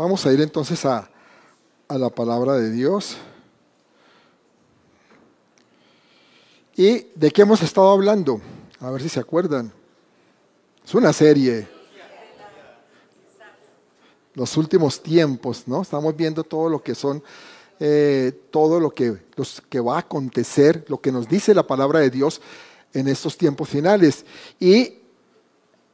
Vamos a ir entonces a, a la palabra de Dios. ¿Y de qué hemos estado hablando? A ver si se acuerdan. Es una serie. Los últimos tiempos, ¿no? Estamos viendo todo lo que son, eh, todo lo que, los, que va a acontecer, lo que nos dice la palabra de Dios en estos tiempos finales. Y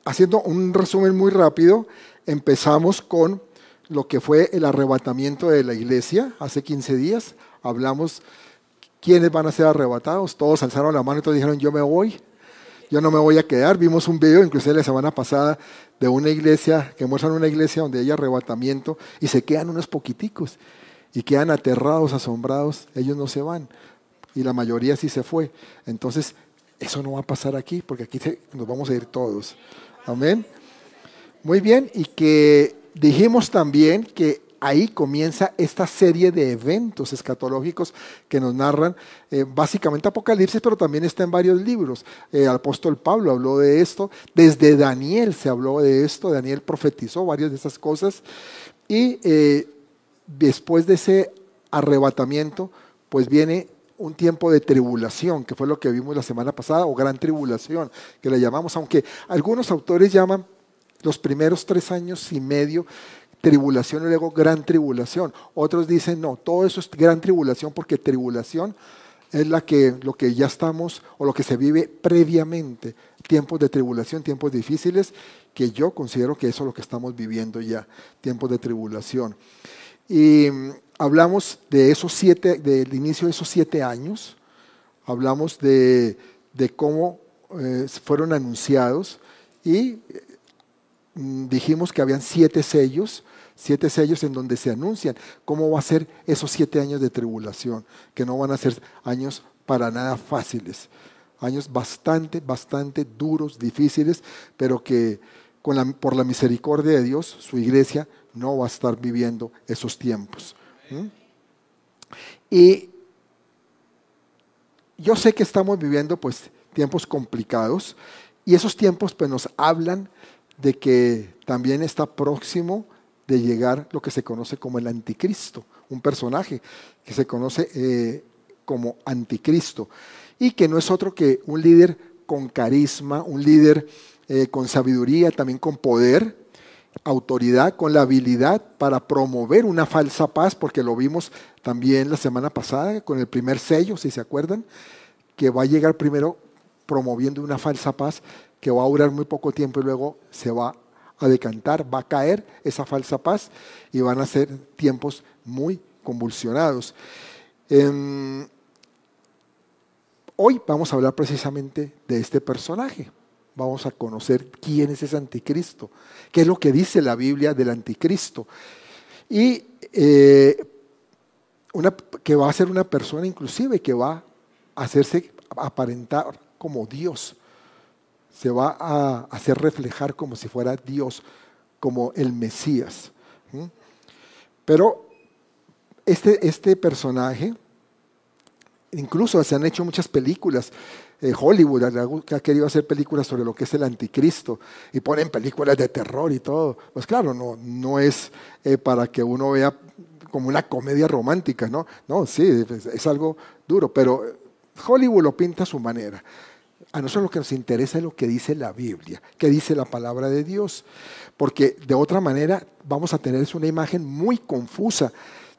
haciendo un resumen muy rápido, empezamos con lo que fue el arrebatamiento de la iglesia hace 15 días. Hablamos quiénes van a ser arrebatados. Todos alzaron la mano y todos dijeron, yo me voy, yo no me voy a quedar. Vimos un video, inclusive la semana pasada, de una iglesia, que muestran una iglesia donde hay arrebatamiento y se quedan unos poquiticos y quedan aterrados, asombrados. Ellos no se van y la mayoría sí se fue. Entonces, eso no va a pasar aquí porque aquí nos vamos a ir todos. Amén. Muy bien, y que dijimos también que ahí comienza esta serie de eventos escatológicos que nos narran eh, básicamente Apocalipsis, pero también está en varios libros. Eh, el apóstol Pablo habló de esto, desde Daniel se habló de esto, Daniel profetizó varias de esas cosas y eh, después de ese arrebatamiento, pues viene un tiempo de tribulación, que fue lo que vimos la semana pasada, o gran tribulación, que le llamamos, aunque algunos autores llaman los primeros tres años y medio tribulación y luego gran tribulación. Otros dicen, no, todo eso es gran tribulación porque tribulación es la que, lo que ya estamos o lo que se vive previamente. Tiempos de tribulación, tiempos difíciles, que yo considero que eso es lo que estamos viviendo ya, tiempos de tribulación. Y mm, hablamos de esos siete, del inicio de esos siete años, hablamos de, cómo eh, fueron anunciados y mm, dijimos que habían siete sellos, siete sellos en donde se anuncian cómo va a ser esos siete años de tribulación, que no van a ser años para nada fáciles, años bastante, bastante duros, difíciles, pero que por la misericordia de Dios, su iglesia no va a estar viviendo esos tiempos. Y yo sé que estamos viviendo pues tiempos complicados y esos tiempos pues nos hablan de que también está próximo de llegar lo que se conoce como el anticristo, un personaje que se conoce eh, como anticristo. Y que no es otro que un líder con carisma, un líder eh, con sabiduría, también con poder, autoridad, con la habilidad para promover una falsa paz, porque lo vimos también la semana pasada con el primer sello, si se acuerdan, que va a llegar primero promoviendo una falsa paz que va a durar muy poco tiempo y luego se va a decantar, va a caer esa falsa paz y van a ser tiempos muy convulsionados. Em, hoy vamos a hablar precisamente de este personaje. Vamos a conocer quién es ese anticristo, qué es lo que dice la Biblia del anticristo. Y eh, una, que va a ser una persona inclusive que va a hacerse aparentar como Dios se va a hacer reflejar como si fuera Dios, como el Mesías. Pero este, este personaje, incluso se han hecho muchas películas. Eh, Hollywood que ha querido hacer películas sobre lo que es el anticristo y ponen películas de terror y todo. Pues claro, no, no es eh, para que uno vea como una comedia romántica, ¿no? No, sí, es algo duro, pero Hollywood lo pinta a su manera. A nosotros lo que nos interesa es lo que dice la Biblia, que dice la palabra de Dios, porque de otra manera vamos a tener una imagen muy confusa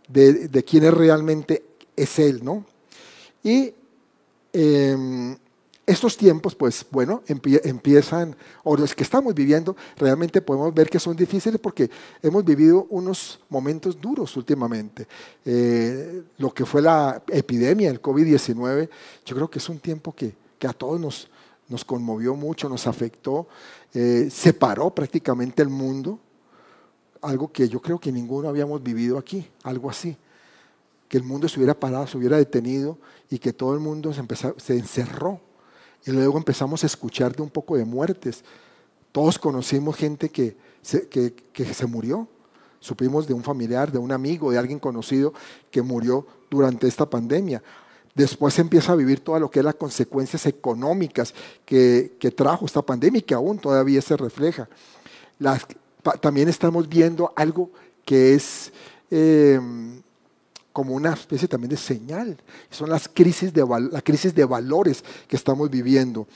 de, quién es realmente es Él, ¿no? Y em, estos tiempos, pues bueno, empiezan, o los que estamos viviendo, realmente podemos ver que son difíciles porque hemos vivido unos momentos duros últimamente. Eh, lo que fue la epidemia, el COVID-19, yo creo que es un tiempo que que a todos nos, nos conmovió mucho, nos afectó, eh, separó prácticamente el mundo, algo que yo creo que ninguno habíamos vivido aquí, algo así, que el mundo se hubiera parado, se hubiera detenido y que todo el mundo se, se encerró. Y luego empezamos a escuchar de un poco de muertes. Todos conocimos gente que, que se murió. Supimos de un familiar, de un amigo, de alguien conocido que murió durante esta pandemia. Después empieza a vivir todo lo que es las consecuencias económicas que, trajo esta pandemia que aún todavía se refleja. también estamos viendo algo que es eh, como una especie también de señal. Son las crisis de, la crisis de valores que estamos viviendo.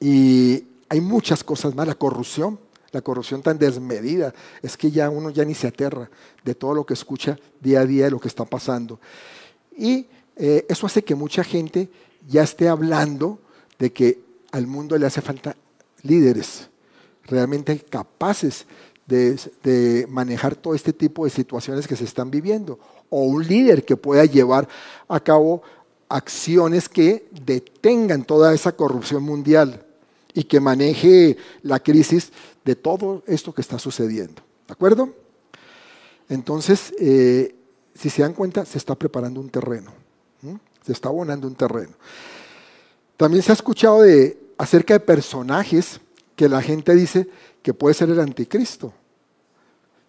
Y hay muchas cosas más, la corrupción, la corrupción tan desmedida, es que ya uno ya ni se aterra de todo lo que escucha día a día de lo que está pasando. Y eh, eso hace que mucha gente ya esté hablando de que al mundo le hace falta líderes realmente capaces de, de, manejar todo este tipo de situaciones que se están viviendo, o un líder que pueda llevar a cabo acciones que detengan toda esa corrupción mundial y que maneje la crisis de todo esto que está sucediendo. ¿De acuerdo? Entonces, eh, si se dan cuenta, se está preparando un terreno, se está abonando un terreno. También se ha escuchado de, acerca de personajes que la gente dice que puede ser el anticristo.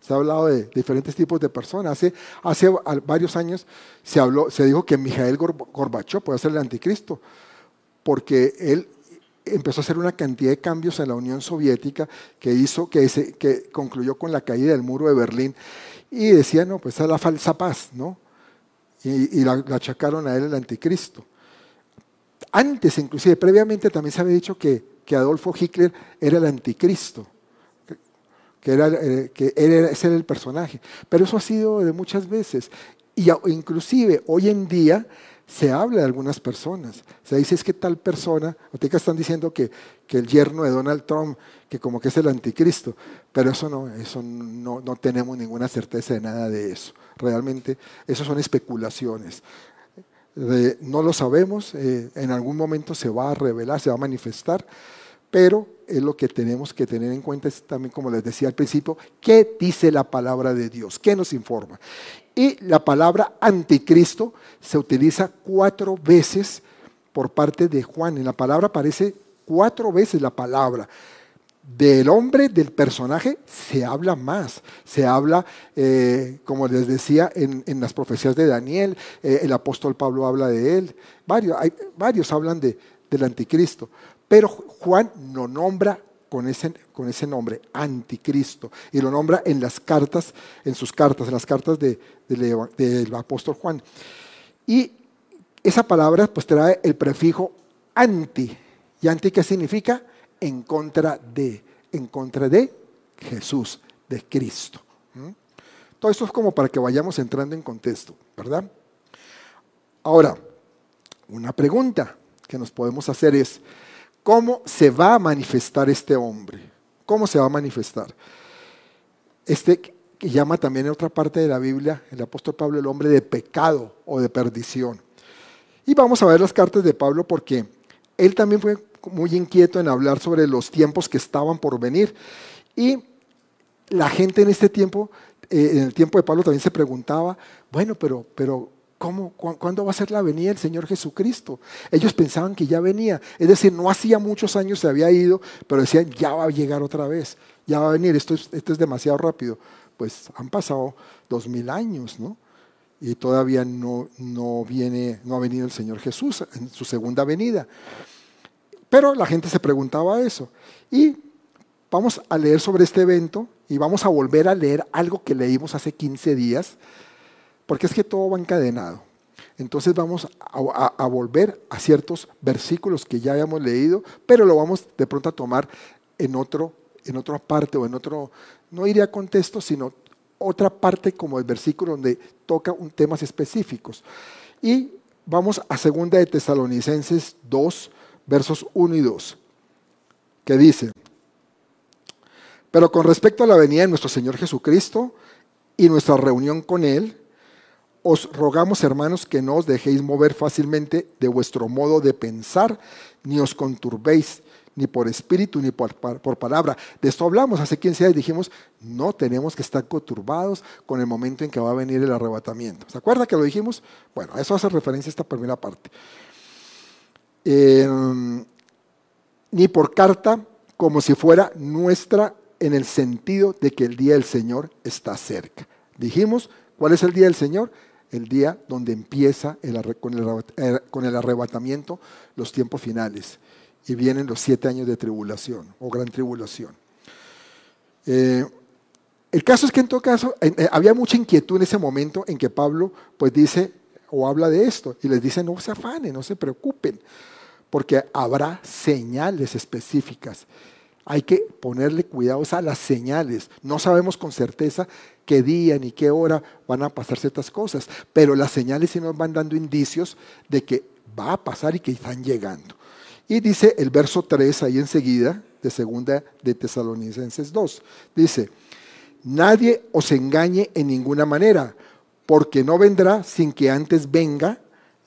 Se ha hablado de diferentes tipos de personas. Hace, hace varios años se, habló, se dijo que Mijael Gorbachev puede ser el anticristo, porque él empezó a hacer una cantidad de cambios en la Unión Soviética que hizo que, que concluyó con la caída del muro de Berlín y decía, no, pues es la falsa paz, ¿no? Y, y la, achacaron a él el anticristo. Antes, inclusive, previamente también se había dicho que, que Adolfo Hitler era el anticristo, que, era, eh, que era, ese era el personaje. Pero eso ha sido de muchas veces. Y inclusive hoy en día se habla de algunas personas. Se dice es que tal persona, ahorita están diciendo que, que, el yerno de Donald Trump, que como que es el anticristo, pero eso no, eso no, no tenemos ninguna certeza de nada de eso. Realmente, eso son especulaciones. no lo sabemos, eh, en algún momento se va a revelar, se va a manifestar, pero es lo que tenemos que tener en cuenta, es también como les decía al principio, ¿qué dice la palabra de Dios? ¿Qué nos informa? Y la palabra anticristo se utiliza cuatro veces por parte de Juan. En la palabra aparece cuatro veces la palabra. Del hombre, del personaje, se habla más. Se habla, eh, como les decía, en, las profecías de Daniel, eh, el apóstol Pablo habla de él. Varios, hay, varios hablan de, del anticristo. Pero Juan no nombra con ese, con ese nombre, anticristo, y lo nombra en las cartas, en sus cartas, en las cartas de, del apóstol Juan. Y esa palabra pues trae el prefijo anti. ¿Y anti qué significa? En contra de, en contra de Jesús, de Cristo. ¿Mm? Todo esto es como para que vayamos entrando en contexto, ¿verdad? Ahora, una pregunta que nos podemos hacer es, ¿cómo se va a manifestar este hombre? ¿Cómo se va a manifestar? Este que llama también en otra parte de la Biblia el apóstol Pablo el hombre de pecado o de perdición. Y vamos a ver las cartas de Pablo porque él también fue muy inquieto en hablar sobre los tiempos que estaban por venir. Y la gente en este tiempo, eh, en el tiempo de Pablo también se preguntaba, bueno, pero, pero ¿cómo, ¿cuándo va a ser la venida del Señor Jesucristo? Ellos pensaban que ya venía, es decir, no hacía muchos años se había ido, pero decían, ya va a llegar otra vez, ya va a venir, esto esto es demasiado rápido pues han pasado dos mil años, ¿no? Y todavía no, no, viene, no ha venido el Señor Jesús en su segunda venida. Pero la gente se preguntaba eso. Y vamos a leer sobre este evento y vamos a volver a leer algo que leímos hace 15 días, porque es que todo va encadenado. Entonces vamos a, volver a ciertos versículos que ya habíamos leído, pero lo vamos de pronto a tomar en, otro, en otra parte o en otro, no iría a contexto, sino otra parte como el versículo donde toca un temas específicos. Y vamos a segunda de Tesalonicenses 2, versos 1 y 2, que dice, pero con respecto a la venida de nuestro Señor Jesucristo y nuestra reunión con Él, os rogamos, hermanos, que no os dejéis mover fácilmente de vuestro modo de pensar, ni os conturbéis ni por espíritu, ni por, palabra. De esto hablamos hace 15 días y dijimos, no tenemos que estar conturbados con el momento en que va a venir el arrebatamiento. ¿Se acuerda que lo dijimos? Bueno, a eso hace referencia esta primera parte. Em, ni por carta como si fuera nuestra en el sentido de que el día del Señor está cerca. Dijimos, ¿cuál es el día del Señor? El día donde empieza con el arrebatamiento los tiempos finales y vienen los siete años de tribulación o gran tribulación. Eh, El caso es que en todo caso eh, había mucha inquietud en ese momento en que Pablo pues dice o habla de esto y les dice no se afanen, no se preocupen, porque habrá señales específicas. Hay que ponerle cuidados a las señales. No sabemos con certeza qué día ni qué hora van a pasar ciertas cosas, pero las señales sí nos van dando indicios de que va a pasar y que están llegando. Y dice el verso 3 ahí enseguida, de segunda de Tesalonicenses 2, dice, Nadie os engañe en ninguna manera, porque no vendrá sin que antes venga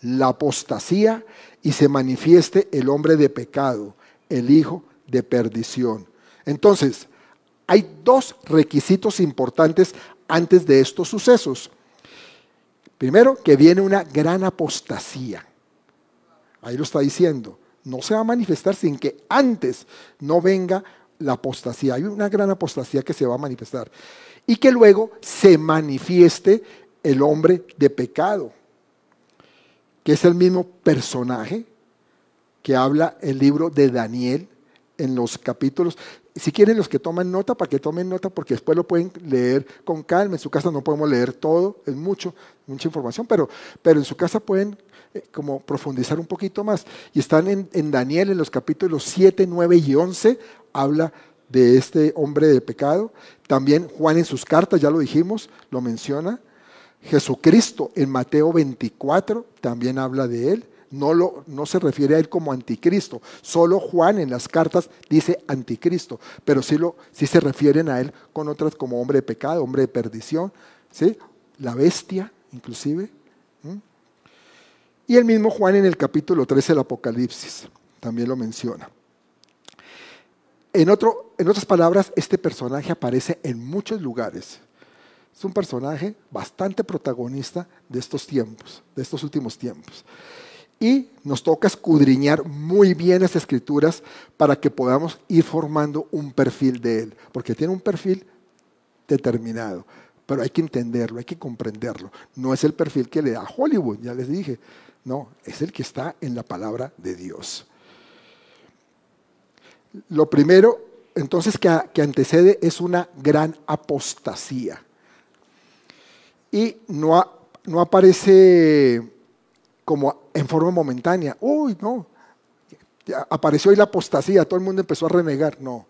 la apostasía y se manifieste el hombre de pecado, el hijo de perdición. Entonces, hay dos requisitos importantes antes de estos sucesos. Primero, que viene una gran apostasía. Ahí lo está diciendo. No se va a manifestar sin que antes no venga la apostasía. Hay una gran apostasía que se va a manifestar. Y que luego se manifieste el hombre de pecado, que es el mismo personaje que habla el libro de Daniel en los capítulos. Si quieren los que toman nota, para que tomen nota, porque después lo pueden leer con calma. En su casa no podemos leer todo, es mucho, mucha información, pero, pero en su casa pueden eh, como profundizar un poquito más. Y están en, en Daniel en los capítulos 7, 9 y 11, habla de este hombre de pecado. También Juan en sus cartas, ya lo dijimos, lo menciona. Jesucristo en Mateo 24 también habla de él. No, lo, no se refiere a él como anticristo. Solo Juan en las cartas dice anticristo, pero sí, lo, sí se refieren a él con otras como hombre de pecado, hombre de perdición, ¿sí? la bestia inclusive. Y el mismo Juan en el capítulo 13 del Apocalipsis también lo menciona. En, otro, en otras palabras, este personaje aparece en muchos lugares. Es un personaje bastante protagonista de estos tiempos, de estos últimos tiempos. Y nos toca escudriñar muy bien las escrituras para que podamos ir formando un perfil de él, porque tiene un perfil determinado, pero hay que entenderlo, hay que comprenderlo. No es el perfil que le da Hollywood, ya les dije, no, es el que está en la palabra de Dios. Lo primero, entonces, que, antecede es una gran apostasía. Y no, no aparece como en forma momentánea. Uy, no. Apareció ahí la apostasía, todo el mundo empezó a renegar. No.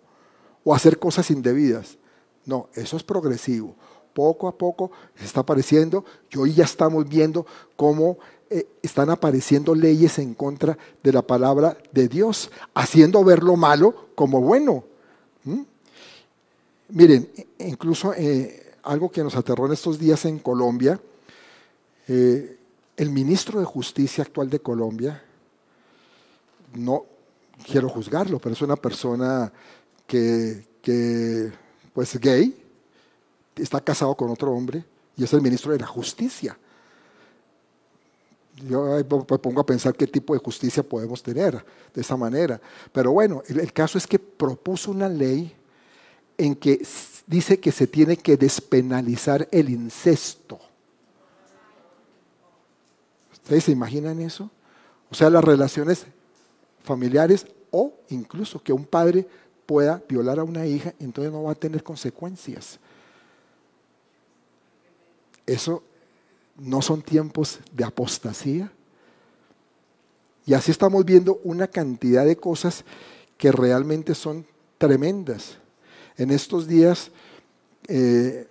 O a hacer cosas indebidas. No, eso es progresivo. Poco a poco se está apareciendo y hoy ya estamos viendo cómo eh, están apareciendo leyes en contra de la palabra de Dios, haciendo ver lo malo como bueno. ¿Mm? Miren, incluso eh, algo que nos aterró en estos días en Colombia, eh, el ministro de Justicia actual de Colombia, no quiero juzgarlo, pero es una persona que, que pues gay, está casado con otro hombre y es el ministro de la Justicia yo me pongo a pensar qué tipo de justicia podemos tener de esa manera. Pero bueno, el, caso es que propuso una ley en que dice que se tiene que despenalizar el incesto. ¿Ustedes se imaginan eso? O sea, las relaciones familiares o incluso que un padre pueda violar a una hija, entonces no va a tener consecuencias. Eso no son tiempos de apostasía. Y así estamos viendo una cantidad de cosas que realmente son tremendas. En estos días, eh,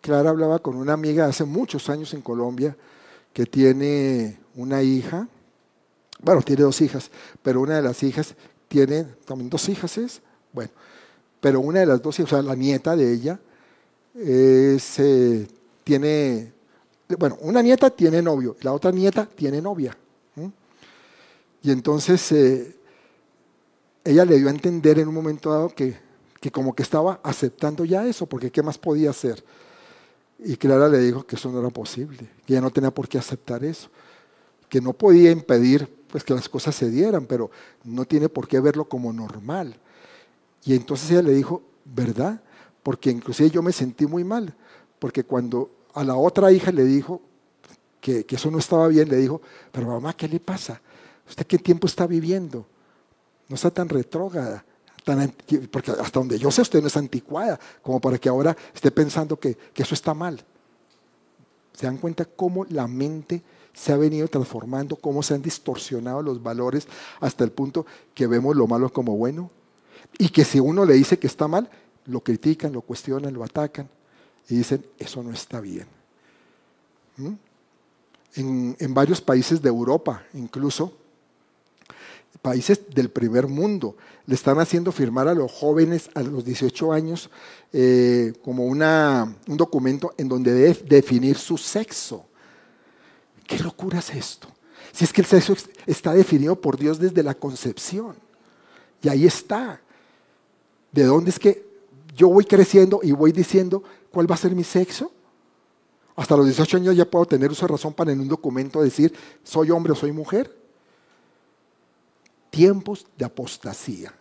Clara hablaba con una amiga hace muchos años en Colombia que tiene una hija, bueno, tiene dos hijas, pero una de las hijas tiene, también dos hijas es, bueno, pero una de las dos hijas, o sea, la nieta de ella, eh, tiene bueno, una nieta tiene novio, la otra nieta tiene novia. Y entonces eh, ella le dio a entender en un momento dado que, que como que estaba aceptando ya eso, porque ¿qué más podía hacer? Y Clara le dijo que eso no era posible, que ella no tenía por qué aceptar eso, que no podía impedir pues, que las cosas se dieran, pero no tiene por qué verlo como normal. Y entonces ella le dijo, ¿verdad? Porque inclusive yo me sentí muy mal, porque cuando a la otra hija le dijo que, eso no estaba bien, le dijo, pero mamá, ¿qué le pasa? ¿Usted qué tiempo está viviendo? No está tan porque hasta donde yo sé usted no es anticuada, como para que ahora esté pensando que, que eso está mal. ¿Se dan cuenta cómo la mente se ha venido transformando, cómo se han distorsionado los valores hasta el punto que vemos lo malo como bueno? Y que si uno le dice que está mal, lo critican, lo cuestionan, lo atacan y dicen, eso no está bien. ¿Mm? En, en varios países de Europa, incluso, países del primer mundo, le están haciendo firmar a los jóvenes a los 18 años eh, como una, un documento en donde debe definir su sexo. ¿Qué locura es esto? Si es que el sexo está definido por Dios desde la concepción. Y ahí está. ¿De dónde es que yo voy creciendo y voy diciendo cuál va a ser mi sexo? Hasta los 18 años ya puedo tener uso de razón para en un documento decir soy hombre o soy mujer tiempos de apostasía.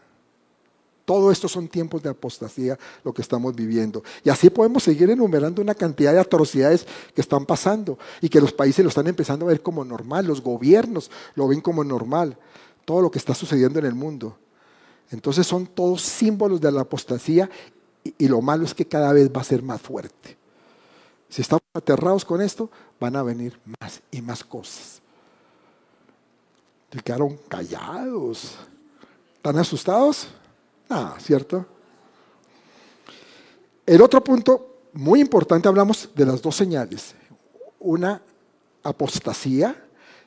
Todo esto son tiempos de apostasía lo que estamos viviendo. Y así podemos seguir enumerando una cantidad de atrocidades que están pasando y que los países lo están empezando a ver como normal, los gobiernos lo ven como normal, todo lo que está sucediendo en el mundo. Entonces son todos símbolos de la apostasía y, lo malo es que cada vez va a ser más fuerte. Si estamos aterrados con esto, van a venir más y más cosas. Se quedaron callados. ¿Están asustados? Ah, ¿cierto? El otro punto muy importante, hablamos de las dos señales. Una, apostasía,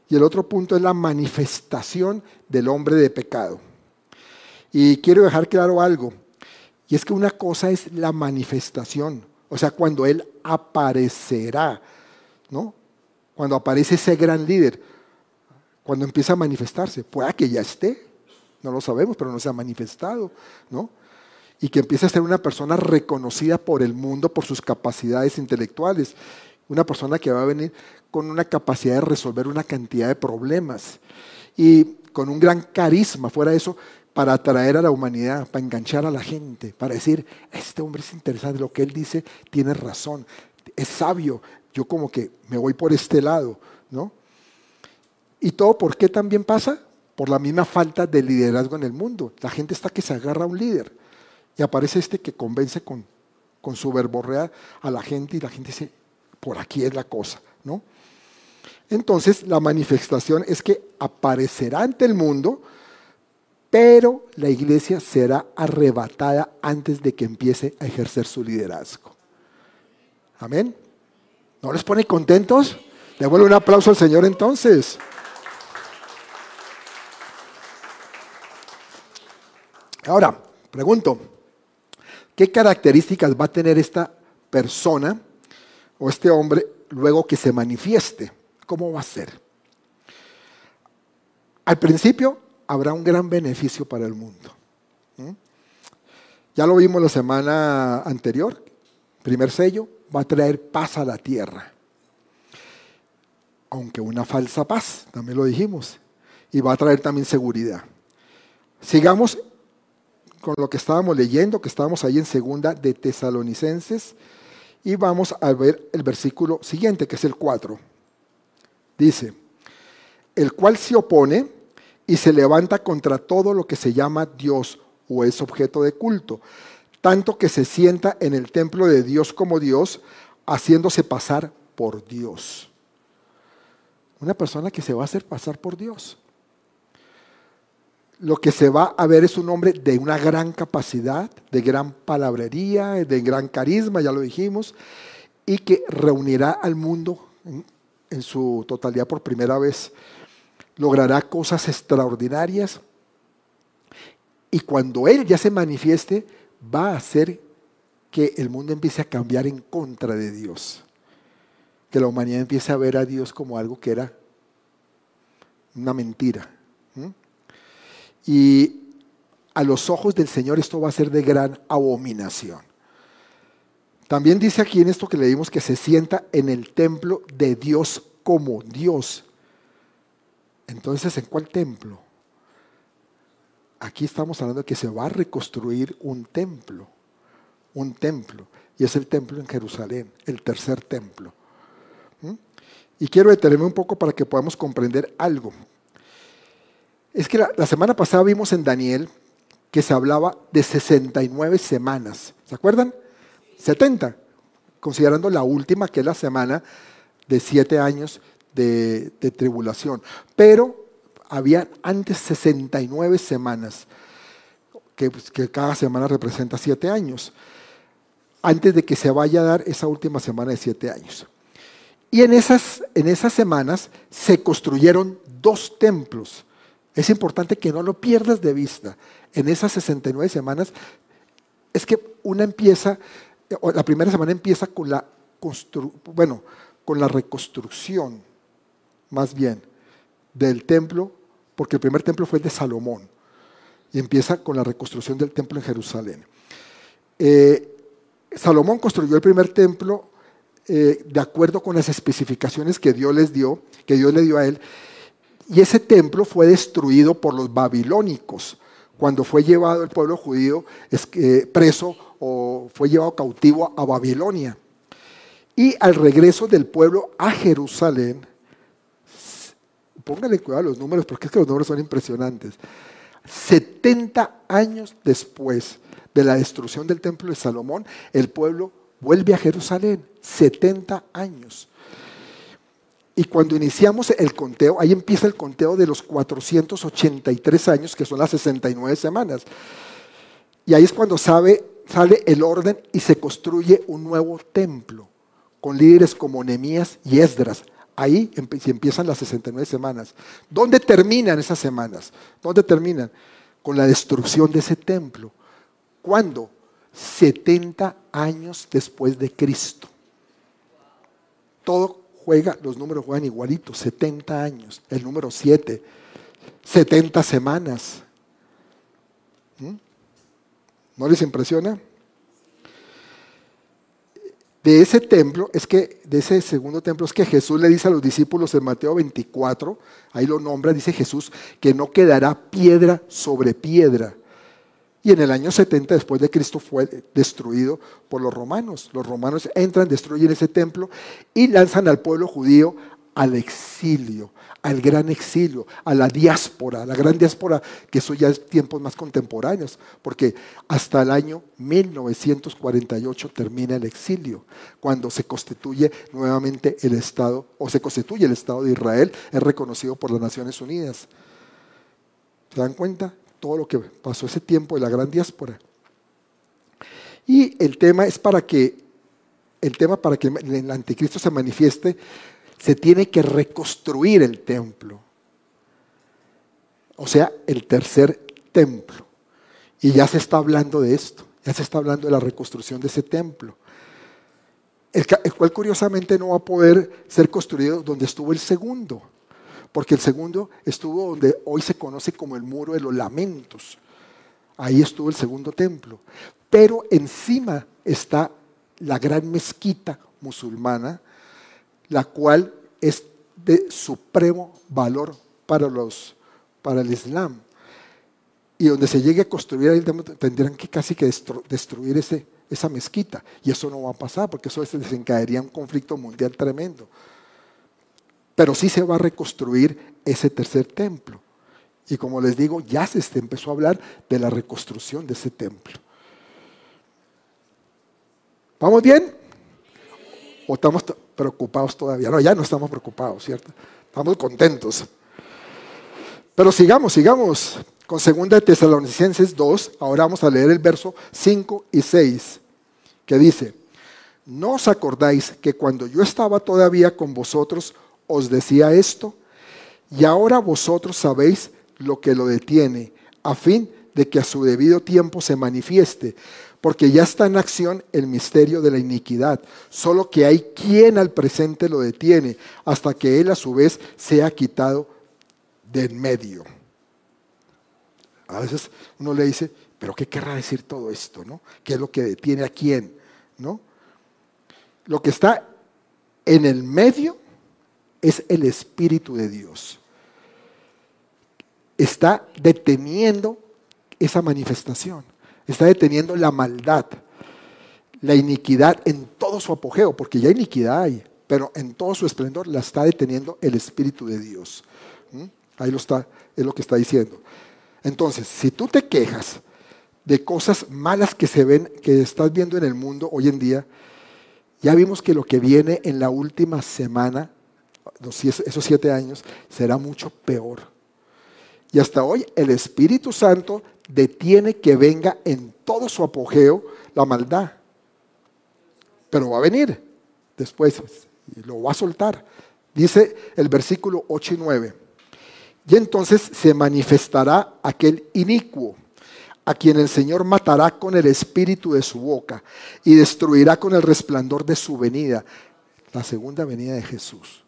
y el otro punto es la manifestación del hombre de pecado. Y quiero dejar claro algo, y es que una cosa es la manifestación, o sea, cuando Él aparecerá, ¿no? Cuando aparece ese gran líder cuando empieza a manifestarse. Pueda que ya esté, no lo sabemos, pero no se ha manifestado, ¿no? Y que empiece a ser una persona reconocida por el mundo por sus capacidades intelectuales. Una persona que va a venir con una capacidad de resolver una cantidad de problemas y con un gran carisma, fuera de eso, para atraer a la humanidad, para enganchar a la gente, para decir, este hombre es interesante, lo que él dice tiene razón, es sabio, yo como que me voy por este lado, ¿no? ¿Y todo por qué también pasa? Por la misma falta de liderazgo en el mundo. La gente está que se agarra a un líder y aparece este que convence con, con su verborrea a la gente y la gente dice, por aquí es la cosa, ¿no? Entonces la manifestación es que aparecerá ante el mundo, pero la iglesia será arrebatada antes de que empiece a ejercer su liderazgo. Amén. ¿No les pone contentos? Devuelve un aplauso al Señor entonces. Ahora, pregunto, ¿qué características va a tener esta persona o este hombre luego que se manifieste? ¿Cómo va a ser? Al principio habrá un gran beneficio para el mundo. Ya lo vimos la semana anterior. Primer sello, va a traer paz a la tierra. Aunque una falsa paz, también lo dijimos. Y va a traer también seguridad. Sigamos con lo que estábamos leyendo, que estábamos ahí en segunda de Tesalonicenses, y vamos a ver el versículo siguiente, que es el 4. Dice, el cual se opone y se levanta contra todo lo que se llama Dios o es objeto de culto, tanto que se sienta en el templo de Dios como Dios, haciéndose pasar por Dios. Una persona que se va a hacer pasar por Dios lo que se va a ver es un hombre de una gran capacidad, de gran palabrería, de gran carisma, ya lo dijimos, y que reunirá al mundo en, su totalidad por primera vez. Logrará cosas extraordinarias y cuando Él ya se manifieste, va a hacer que el mundo empiece a cambiar en contra de Dios. Que la humanidad empiece a ver a Dios como algo que era una mentira. Y a los ojos del Señor esto va a ser de gran abominación. También dice aquí en esto que leímos que se sienta en el templo de Dios como Dios. Entonces, ¿en cuál templo? Aquí estamos hablando de que se va a reconstruir un templo, un templo, y es el templo en Jerusalén, el tercer templo. ¿Mm? Y quiero detenerme un poco para que podamos comprender algo. Es que la, semana pasada vimos en Daniel que se hablaba de 69 semanas. ¿Se acuerdan? 70, considerando la última, que es la semana de siete años de, tribulación. Pero había antes 69 semanas, que, pues, que cada semana representa siete años, antes de que se vaya a dar esa última semana de siete años. Y en esas, en esas semanas se construyeron dos templos. Es importante que no lo pierdas de vista. En esas 69 semanas es que una empieza, la primera semana empieza con la, bueno, con la reconstrucción, más bien, del templo, porque el primer templo fue el de Salomón, y empieza con la reconstrucción del templo en Jerusalén. Eh, Salomón construyó el primer templo eh, de acuerdo con las especificaciones que Dios les dio, que Dios le dio a él. Y ese templo fue destruido por los babilónicos cuando fue llevado el pueblo judío preso o fue llevado cautivo a Babilonia. Y al regreso del pueblo a Jerusalén, pónganle cuidado a los números porque es que los números son impresionantes. 70 años después de la destrucción del templo de Salomón, el pueblo vuelve a Jerusalén, 70 años. Y cuando iniciamos el conteo, ahí empieza el conteo de los 483 años, que son las 69 semanas. Y ahí es cuando sale el orden y se construye un nuevo templo, con líderes como Nemías y Esdras. Ahí empiezan las 69 semanas. ¿Dónde terminan esas semanas? ¿Dónde terminan? Con la destrucción de ese templo. ¿Cuándo? 70 años después de Cristo. Todo juega, los números juegan igualitos, 70 años, el número 7, 70 semanas. ¿Mm? ¿No les impresiona? De ese templo, es que, de ese segundo templo, es que Jesús le dice a los discípulos en Mateo 24, ahí lo nombra, dice Jesús, que no quedará piedra sobre piedra y en el año 70 después de Cristo fue destruido por los romanos. Los romanos entran, destruyen ese templo y lanzan al pueblo judío al exilio, al gran exilio, a la diáspora, a la gran diáspora, que eso ya es tiempos más contemporáneos, porque hasta el año 1948 termina el exilio, cuando se constituye nuevamente el Estado, o se constituye el Estado de Israel, es reconocido por las Naciones Unidas. ¿Se dan cuenta? Todo lo que pasó ese tiempo de la gran diáspora. Y el tema es para que el tema para que el anticristo se manifieste, se tiene que reconstruir el templo. O sea, el tercer templo. Y ya se está hablando de esto, ya se está hablando de la reconstrucción de ese templo. El, cual curiosamente no va a poder ser construido donde estuvo el segundo porque el segundo estuvo donde hoy se conoce como el muro de los lamentos. Ahí estuvo el segundo templo. Pero encima está la gran mezquita musulmana, la cual es de supremo valor para, los, para el Islam. Y donde se llegue a construir ahí tendrán que casi que destruir ese, esa mezquita. Y eso no va a pasar porque eso desencadenaría un conflicto mundial tremendo. Pero sí se va a reconstruir ese tercer templo. Y como les digo, ya se empezó a hablar de la reconstrucción de ese templo. ¿Vamos bien? ¿O estamos preocupados todavía? No, ya no estamos preocupados, ¿cierto? Estamos contentos. Pero sigamos, sigamos con 2 de Tesalonicenses 2. Ahora vamos a leer el verso 5 y 6, que dice, ¿no os acordáis que cuando yo estaba todavía con vosotros os decía esto, y ahora vosotros sabéis lo que lo detiene, a fin de que a su debido tiempo se manifieste, porque ya está en acción el misterio de la iniquidad, solo que hay quien al presente lo detiene, hasta que él a su vez sea quitado de en medio. A veces uno le dice, pero ¿qué querrá decir todo esto? ¿no? ¿Qué es lo que detiene a quién? ¿no? Lo que está en el medio es el Espíritu de Dios. Está deteniendo esa manifestación, está deteniendo la maldad, la iniquidad en todo su apogeo, porque ya iniquidad hay, pero en todo su esplendor la está deteniendo el Espíritu de Dios. ¿Mm? Ahí lo está, es lo que está diciendo. Entonces, si tú te quejas de cosas malas que se ven, que estás viendo en el mundo hoy en día, ya vimos que lo que viene en la última semana, esos siete años, será mucho peor. Y hasta hoy el Espíritu Santo detiene que venga en todo su apogeo la maldad. Pero va a venir después, lo va a soltar. Dice el versículo 8 y 9. Y entonces se manifestará aquel inicuo a quien el Señor matará con el espíritu de su boca y destruirá con el resplandor de su venida, la segunda venida de Jesús.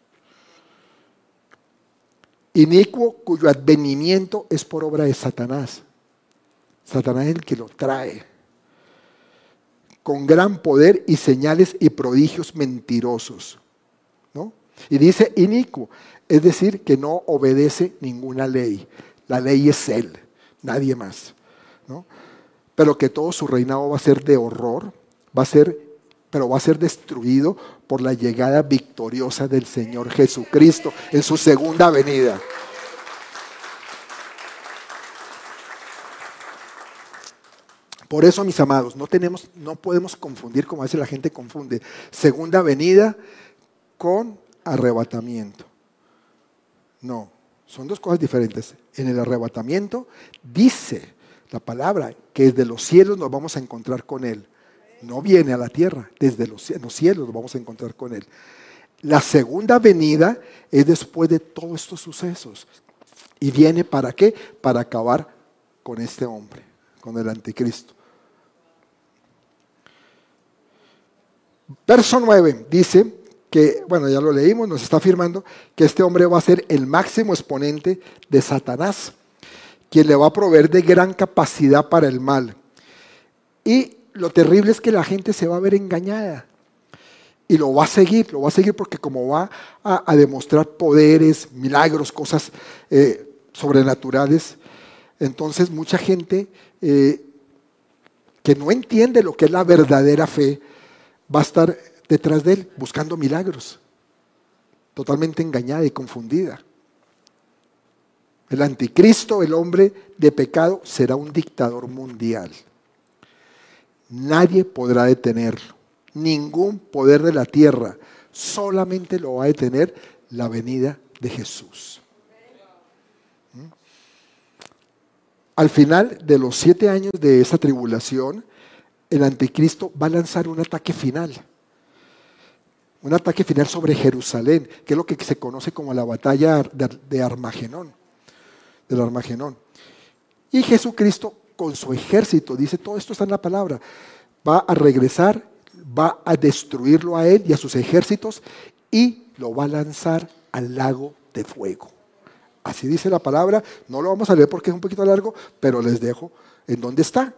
Inicuo cuyo advenimiento es por obra de Satanás. Satanás es el que lo trae. Con gran poder y señales y prodigios mentirosos. ¿no? Y dice inicuo, es decir, que no obedece ninguna ley. La ley es Él, nadie más. Pero que todo su reinado va a ser de horror, va a ser, pero va a ser destruido por la llegada victoriosa del Señor Jesucristo en su segunda venida. Por eso, mis amados, no, tenemos, no podemos confundir, como a veces la gente confunde, segunda venida con arrebatamiento. No, son dos cosas diferentes. En el arrebatamiento dice la palabra, que desde los cielos nos vamos a encontrar con Él. No viene a la tierra, desde los, cielos nos vamos a encontrar con Él. La segunda venida es después de todos estos sucesos. ¿Y viene para qué? Para acabar con este hombre, con el anticristo. Verso 9 dice que, bueno, ya lo leímos, nos está afirmando que este hombre va a ser el máximo exponente de Satanás quien le va a proveer de gran capacidad para el mal. Y lo terrible es que la gente se va a ver engañada. Y lo va a seguir, lo va a seguir porque como va a, demostrar poderes, milagros, cosas eh, sobrenaturales, entonces mucha gente eh, que no entiende lo que es la verdadera fe va a estar detrás de él buscando milagros, totalmente engañada y confundida. El anticristo, el hombre de pecado, será un dictador mundial. Nadie podrá detenerlo. Ningún poder de la tierra. Solamente lo va a detener la venida de Jesús. ¿Mm? Al final de los siete años de esa tribulación, el anticristo va a lanzar un ataque final. Un ataque final sobre Jerusalén, que es lo que se conoce como la batalla de Armagedón del Armagedón. Y Jesucristo con su ejército, dice, todo esto está en la palabra, va a regresar, va a destruirlo a él y a sus ejércitos y lo va a lanzar al lago de fuego. Así dice la palabra, no lo vamos a leer porque es un poquito largo, pero les dejo en dónde está.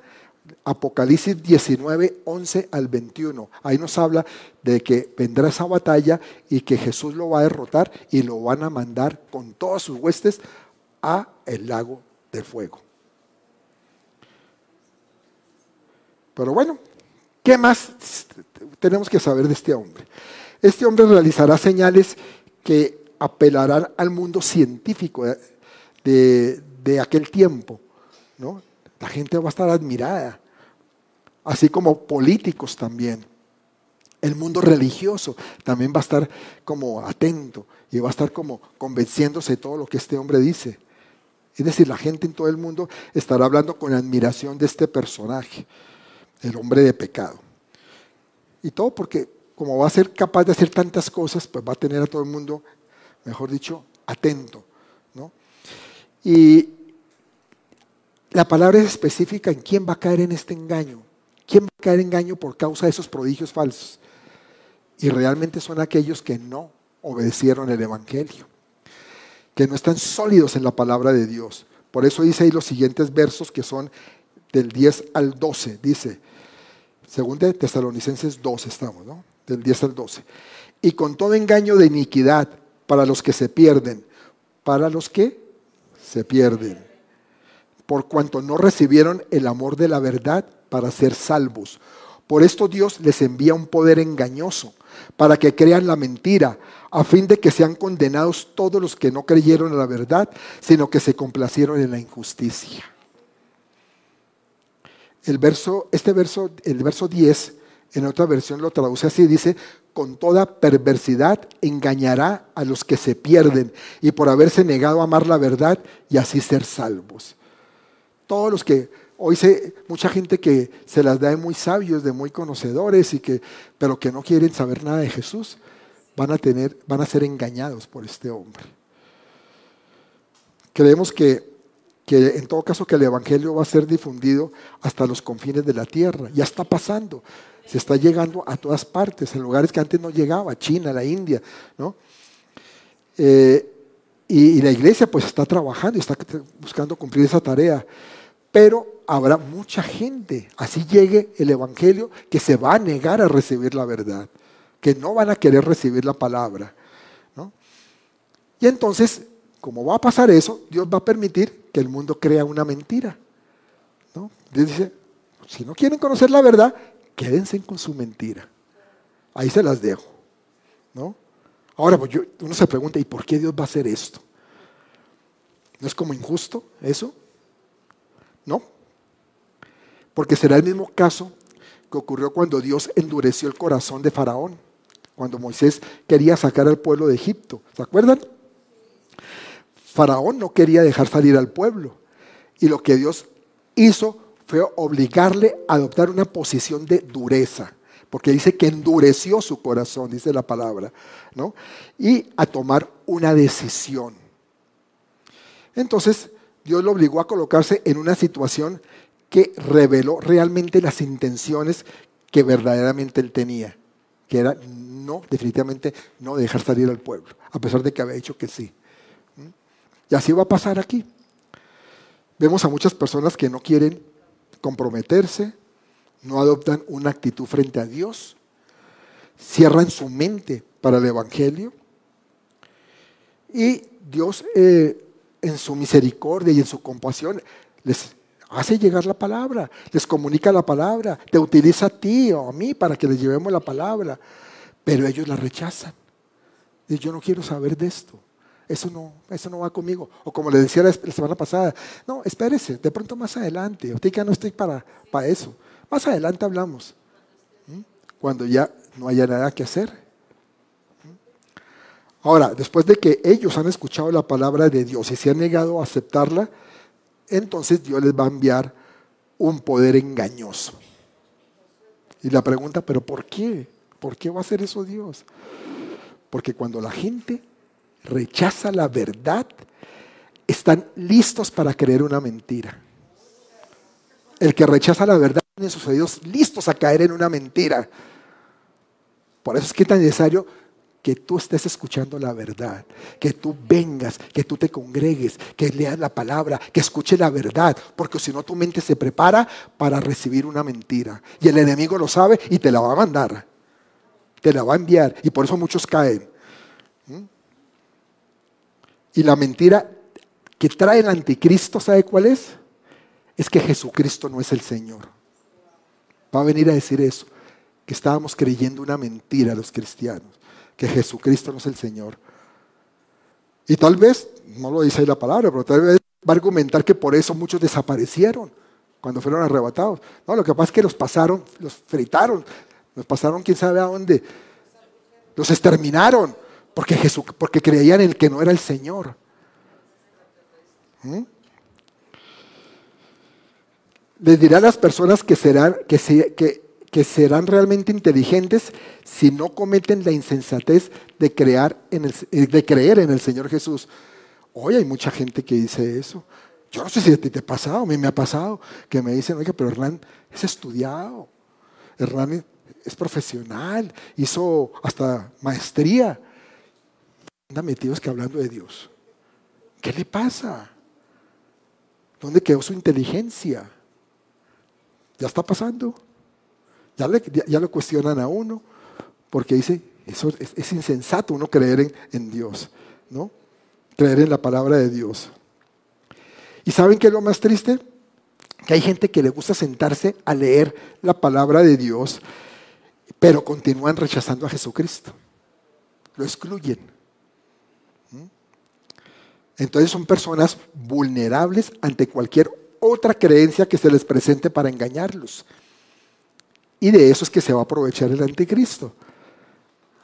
Apocalipsis 19, 11 al 21. Ahí nos habla de que vendrá esa batalla y que Jesús lo va a derrotar y lo van a mandar con todas sus huestes a el lago de fuego. Pero bueno, ¿qué más tenemos que saber de este hombre? Este hombre realizará señales que apelarán al mundo científico de, de aquel tiempo. ¿no? La gente va a estar admirada, así como políticos también. El mundo religioso también va a estar como atento y va a estar como convenciéndose de todo lo que este hombre dice. Es decir, la gente en todo el mundo estará hablando con admiración de este personaje, el hombre de pecado. Y todo porque como va a ser capaz de hacer tantas cosas, pues va a tener a todo el mundo, mejor dicho, atento. Y la palabra es específica en quién va a caer en este engaño. ¿Quién va a caer en engaño por causa de esos prodigios falsos? Y realmente son aquellos que no obedecieron el Evangelio que no están sólidos en la palabra de Dios. Por eso dice ahí los siguientes versos que son del 10 al 12. Dice, según de Tesalonicenses 12 estamos, ¿no? Del 10 al 12. Y con todo engaño de iniquidad para los que se pierden, para los que se pierden, por cuanto no recibieron el amor de la verdad para ser salvos. Por esto Dios les envía un poder engañoso para que crean la mentira, a fin de que sean condenados todos los que no creyeron en la verdad, sino que se complacieron en la injusticia. El verso, este verso, el verso 10, en otra versión lo traduce así, dice, con toda perversidad engañará a los que se pierden y por haberse negado a amar la verdad y así ser salvos. Todos los que hoy sé mucha gente que se las da de muy sabios, de muy conocedores y que pero que no quieren saber nada de Jesús, van a tener van a ser engañados por este hombre. Creemos que que en todo caso que el Evangelio va a ser difundido hasta los confines de la tierra. Ya está pasando, se está llegando a todas partes, en lugares que antes no llegaba, China, la India, ¿no? Eh, y, la iglesia pues está trabajando y está buscando cumplir esa tarea. Pero habrá mucha gente, así llegue el Evangelio, que se va a negar a recibir la verdad, que no van a querer recibir la palabra. ¿no? Y entonces como va a pasar eso, Dios va a permitir que el mundo crea una mentira. ¿no? Dios dice, si no quieren conocer la verdad, quédense con su mentira. Ahí se las dejo. ¿no? Ahora, pues uno se pregunta, ¿y por qué Dios va a hacer esto? ¿No es como injusto eso? No. Porque será el mismo caso que ocurrió cuando Dios endureció el corazón de Faraón, cuando Moisés quería sacar al pueblo de Egipto. ¿Se acuerdan? Faraón no quería dejar salir al pueblo. Y lo que Dios hizo fue obligarle a adoptar una posición de dureza, porque dice que endureció su corazón, dice la palabra, ¿no? Y a tomar una decisión. Entonces, Dios lo obligó a colocarse en una situación que reveló realmente las intenciones que verdaderamente él tenía, que era no, definitivamente no dejar salir al pueblo, a pesar de que había dicho que sí. Y así va a pasar aquí. Vemos a muchas personas que no quieren comprometerse, no adoptan una actitud frente a Dios, cierran su mente para el Evangelio y Dios eh, en su misericordia y en su compasión les hace llegar la palabra, les comunica la palabra, te utiliza a ti o a mí para que les llevemos la palabra, pero ellos la rechazan. Y yo no quiero saber de esto. Eso no, eso no va conmigo. O como le decía la, semana pasada, no, espérese, de pronto más adelante. Usted ya no estoy para, para eso. Más adelante hablamos. Cuando ya no haya nada que hacer. Ahora, después de que ellos han escuchado la palabra de Dios y se han negado a aceptarla, entonces Dios les va a enviar un poder engañoso. Y la pregunta, ¿pero por qué? ¿Por qué va a hacer eso Dios? Porque cuando la gente rechaza la verdad, están listos para creer una mentira. El que rechaza la verdad tiene sus oídos listos a caer en una mentira. Por eso es que es tan necesario que tú estés escuchando la verdad, que tú vengas, que tú te congregues, que leas la palabra, que escuche la verdad, porque si no tu mente se prepara para recibir una mentira. Y el enemigo lo sabe y te la va a mandar, te la va a enviar, y por eso muchos caen. ¿Mm? Y la mentira que trae el anticristo, ¿sabe cuál es? Es que Jesucristo no es el Señor. Va a venir a decir eso, que estábamos creyendo una mentira los cristianos, que Jesucristo no es el Señor. Y tal vez, no lo dice ahí la palabra, pero tal vez va a argumentar que por eso muchos desaparecieron cuando fueron arrebatados. No, lo que pasa es que los pasaron, los fritaron, los pasaron quién sabe a dónde, los exterminaron porque, Jesús, porque creían en el que no era el Señor. ¿Mm? Les dirá a las personas que serán, que, que, serán realmente inteligentes si no cometen la insensatez de, crear en el, eh, de creer en el Señor Jesús. Hoy hay mucha gente que dice eso. Yo no sé si a ti te ha pasado, a mí me ha pasado, que me dicen, oiga, pero Hernán es estudiado, Hernán es profesional, hizo hasta maestría anda metidos que hablando de Dios. ¿Qué le pasa? ¿Dónde quedó su inteligencia? Ya está pasando. Ya, ya, lo cuestionan a uno porque dice, eso es, insensato uno creer en, en, Dios, ¿no? Creer en la palabra de Dios. ¿Y saben qué es lo más triste? Que hay gente que le gusta sentarse a leer la palabra de Dios, pero continúan rechazando a Jesucristo. Lo excluyen. Entonces son personas vulnerables ante cualquier otra creencia que se les presente para engañarlos. Y de eso es que se va a aprovechar el anticristo.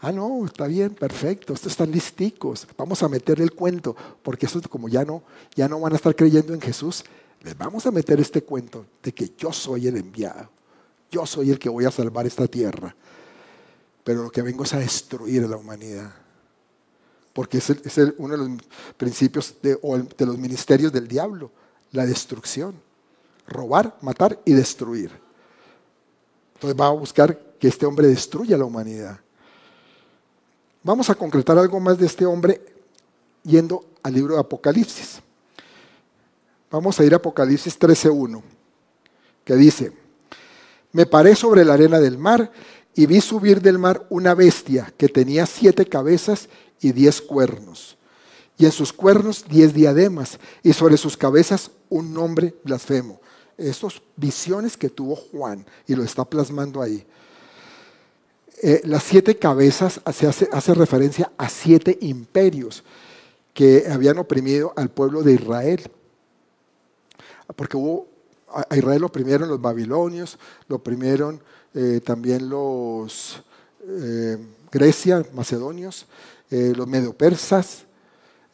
Ah, no, está bien, perfecto, estos están listicos, vamos a meter el cuento, porque eso como ya no, ya no van a estar creyendo en Jesús, les vamos a meter este cuento de que yo soy el enviado, yo soy el que voy a salvar esta tierra, pero lo que vengo es a destruir a la humanidad, porque es, uno de los principios de, de los ministerios del diablo, la destrucción, robar, matar y destruir. Entonces va a buscar que este hombre destruya la humanidad. Vamos a concretar algo más de este hombre yendo al libro de Apocalipsis. Vamos a ir a Apocalipsis 13.1, que dice, me paré sobre la arena del mar y vi subir del mar una bestia que tenía siete cabezas y diez cuernos, y en sus cuernos diez diademas, y sobre sus cabezas un nombre blasfemo. Estas visiones que tuvo Juan, y lo está plasmando ahí. Eh, las siete cabezas hace, hace referencia a siete imperios que habían oprimido al pueblo de Israel. Porque hubo, a Israel lo oprimieron los babilonios, lo oprimieron eh, también los eh, Grecia, macedonios, los medopersas,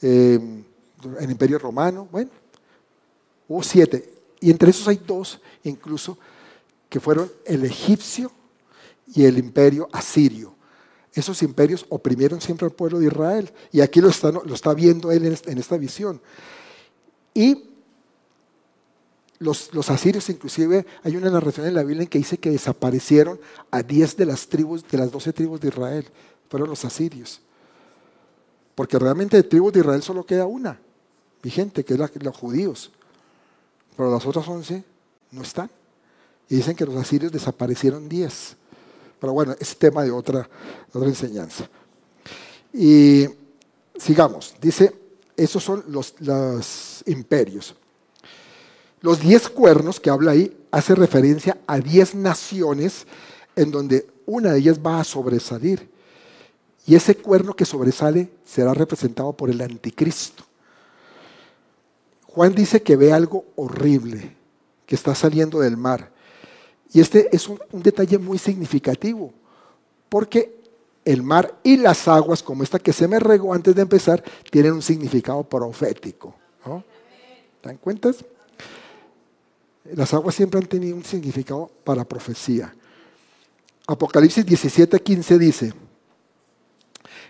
el imperio romano, bueno, hubo siete. Y entre esos hay dos, incluso, que fueron el egipcio y el imperio asirio. Esos imperios oprimieron siempre al pueblo de Israel. Y aquí lo está, lo está viendo él en esta visión. Y los, los, asirios, inclusive, hay una narración en la Biblia en que dice que desaparecieron a 10 de las tribus, de las 12 tribus de Israel. Fueron los asirios. Porque realmente de tribus de Israel solo queda una vigente, que es la, los judíos. Pero las otras 11 no están. Y dicen que los asirios desaparecieron 10. Pero bueno, es tema de otra, otra enseñanza. Y sigamos, dice, esos son los, los imperios. Los diez cuernos que habla ahí hace referencia a diez naciones en donde una de ellas va a sobresalir. Y ese cuerno que sobresale será representado por el anticristo. Juan dice que ve algo horrible que está saliendo del mar. Y este es un, detalle muy significativo, porque el mar y las aguas, como esta que se me regó antes de empezar, tienen un significado profético. ¿no? ¿Dan cuentas? Las aguas siempre han tenido un significado para profecía. Apocalipsis 17, 15 dice,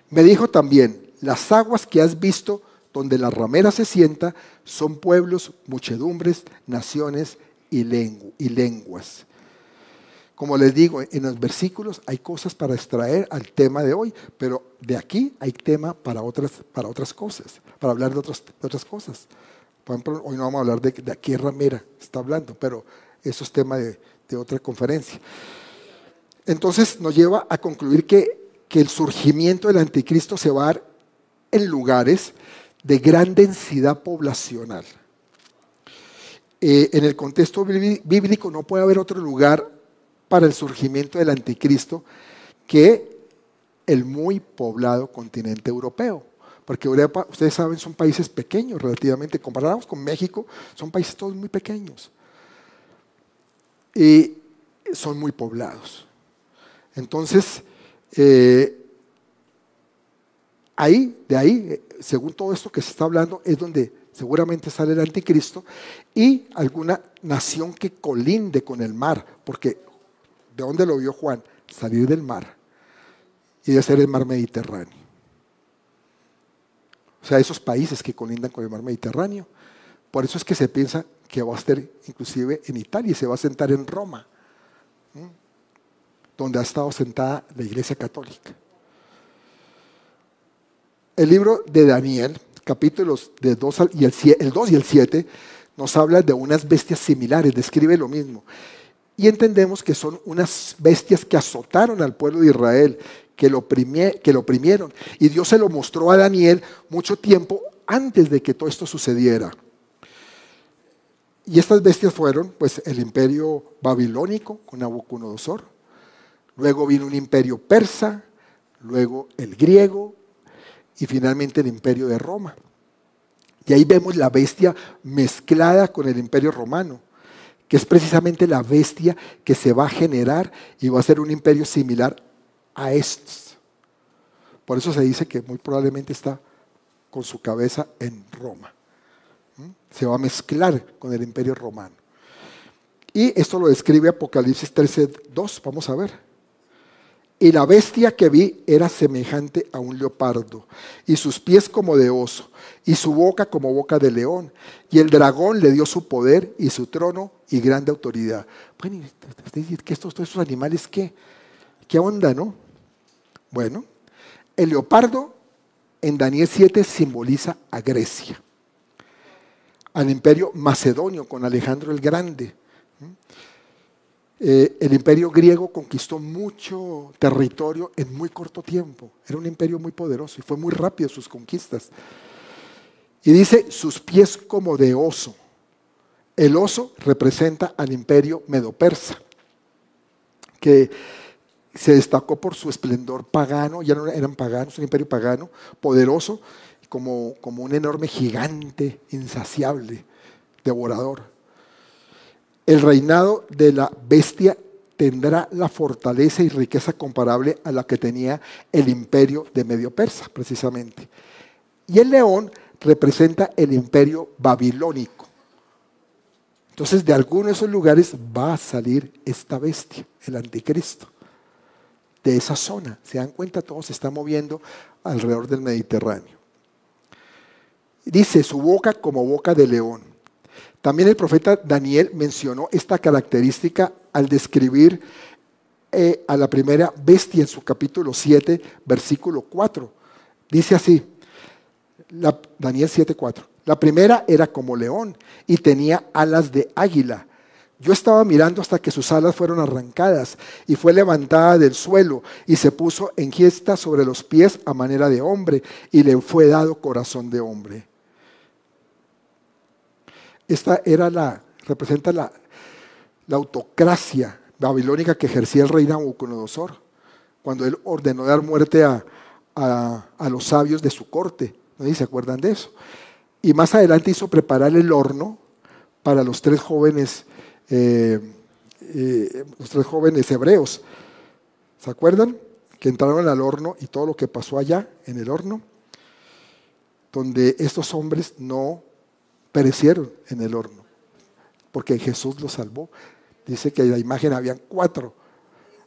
me dijo también, las aguas que has visto donde la ramera se sienta son pueblos, muchedumbres, naciones y, lenguas. Como les digo, en los versículos hay cosas para extraer al tema de hoy, pero de aquí hay tema para otras, para otras cosas, para hablar de, otras cosas. Por ejemplo, hoy no vamos a hablar de, de qué ramera está hablando, pero eso es tema de, otra conferencia. Entonces nos lleva a concluir que, el surgimiento del anticristo se va a dar en lugares de gran densidad poblacional. Eh, en el contexto bíblico no puede haber otro lugar para el surgimiento del anticristo que el muy poblado continente europeo. Porque Europa, ustedes saben, son países pequeños relativamente, comparados con México, son países todos muy pequeños. Y son muy poblados. Entonces, eh, ahí, de ahí, según todo esto que se está hablando, es donde seguramente sale el anticristo y alguna nación que colinde con el mar, porque ¿De dónde lo vio Juan? Salir del mar y de ser el mar Mediterráneo. O sea, esos países que colindan con el mar Mediterráneo. Por eso es que se piensa que va a estar inclusive en Italia y se va a sentar en Roma, donde ha estado sentada la Iglesia Católica. El libro de Daniel, capítulos de 2 y el, el 2 y el 7, nos habla de unas bestias similares, describe lo mismo y entendemos que son unas bestias que azotaron al pueblo de Israel, que lo, que lo oprimieron. Y Dios se lo mostró a Daniel mucho tiempo antes de que todo esto sucediera. Y estas bestias fueron pues el imperio babilónico con Nabucodonosor, luego vino un imperio persa, luego el griego y finalmente el imperio de Roma. Y ahí vemos la bestia mezclada con el imperio romano, que es precisamente la bestia que se va a generar y va a ser un imperio similar a estos. Por eso se dice que muy probablemente está con su cabeza en Roma. Se va a mezclar con el imperio romano. Y esto lo describe Apocalipsis 13.2. Vamos a ver. Y la bestia que vi era semejante a un leopardo, y sus pies como de oso, y su boca como boca de león. Y el dragón le dio su poder y su trono y grande autoridad. Bueno, ¿qué estos, estos animales qué? ¿Qué onda, no? Bueno, el leopardo en Daniel 7 simboliza a Grecia, al imperio macedonio con Alejandro el Grande eh, el imperio griego conquistó mucho territorio en muy corto tiempo. Era un imperio muy poderoso y fue muy rápido sus conquistas. Y dice, sus pies como de oso. El oso representa al imperio medo-persa, que se destacó por su esplendor pagano, ya no eran paganos, un imperio pagano, poderoso, como, como un enorme gigante, insaciable, devorador. El reinado de la bestia tendrá la fortaleza y riqueza comparable a la que tenía el imperio de Medio Persa, precisamente. Y el león representa el imperio babilónico. Entonces, de alguno de esos lugares va a salir esta bestia, el anticristo, de esa zona. Se dan cuenta, todo se está moviendo alrededor del Mediterráneo. Dice, su boca como boca de león también el profeta Daniel mencionó esta característica al describir eh, a la primera bestia en su capítulo 7, versículo 4. Dice así, Daniel 7, 4. La primera era como león y tenía alas de águila. Yo estaba mirando hasta que sus alas fueron arrancadas y fue levantada del suelo y se puso en giesta sobre los pies a manera de hombre y le fue dado corazón de hombre. Esta era la, representa la, autocracia babilónica que ejercía el rey Nabucodonosor, cuando él ordenó dar muerte a, los sabios de su corte. ¿No se acuerdan de eso? Y más adelante hizo preparar el horno para los tres jóvenes, eh, eh, los tres jóvenes hebreos. ¿Se acuerdan? Que entraron al horno y todo lo que pasó allá en el horno, donde estos hombres no perecieron en el horno, porque Jesús los salvó. Dice que en la imagen habían cuatro